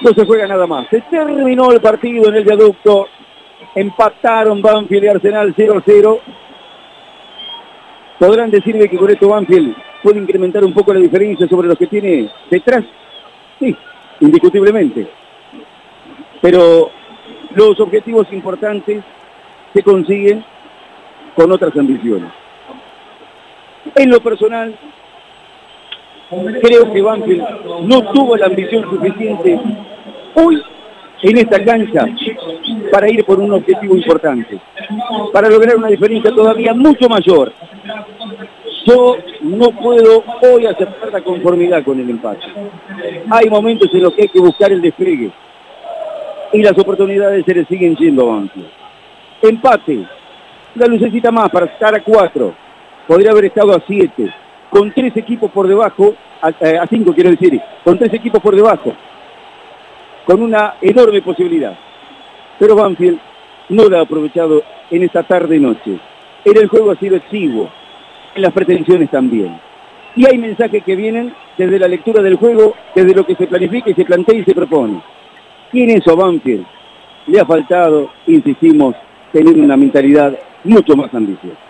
No se juega nada más. Se terminó el partido en el viaducto. Empataron Banfield y Arsenal 0-0. Podrán decirme que con esto Banfield puede incrementar un poco la diferencia sobre los que tiene detrás. Sí, indiscutiblemente. Pero los objetivos importantes se consiguen con otras ambiciones. En lo personal, creo que Banfield no tuvo la ambición suficiente hoy en esta cancha para ir por un objetivo importante, para lograr una diferencia todavía mucho mayor. Yo no puedo hoy aceptar la conformidad con el empate. Hay momentos en los que hay que buscar el despliegue y las oportunidades se le siguen siendo a Empate, la lucecita más para estar a cuatro, podría haber estado a siete, con tres equipos por debajo, a, a cinco quiero decir, con tres equipos por debajo, con una enorme posibilidad. Pero Banfield no la ha aprovechado en esta tarde-noche. En el juego ha sido exiguo, en las pretensiones también. Y hay mensajes que vienen desde la lectura del juego, desde lo que se planifica y se plantea y se propone. Y en eso Banfield le ha faltado, insistimos, tener una mentalidad mucho más ambiciosa.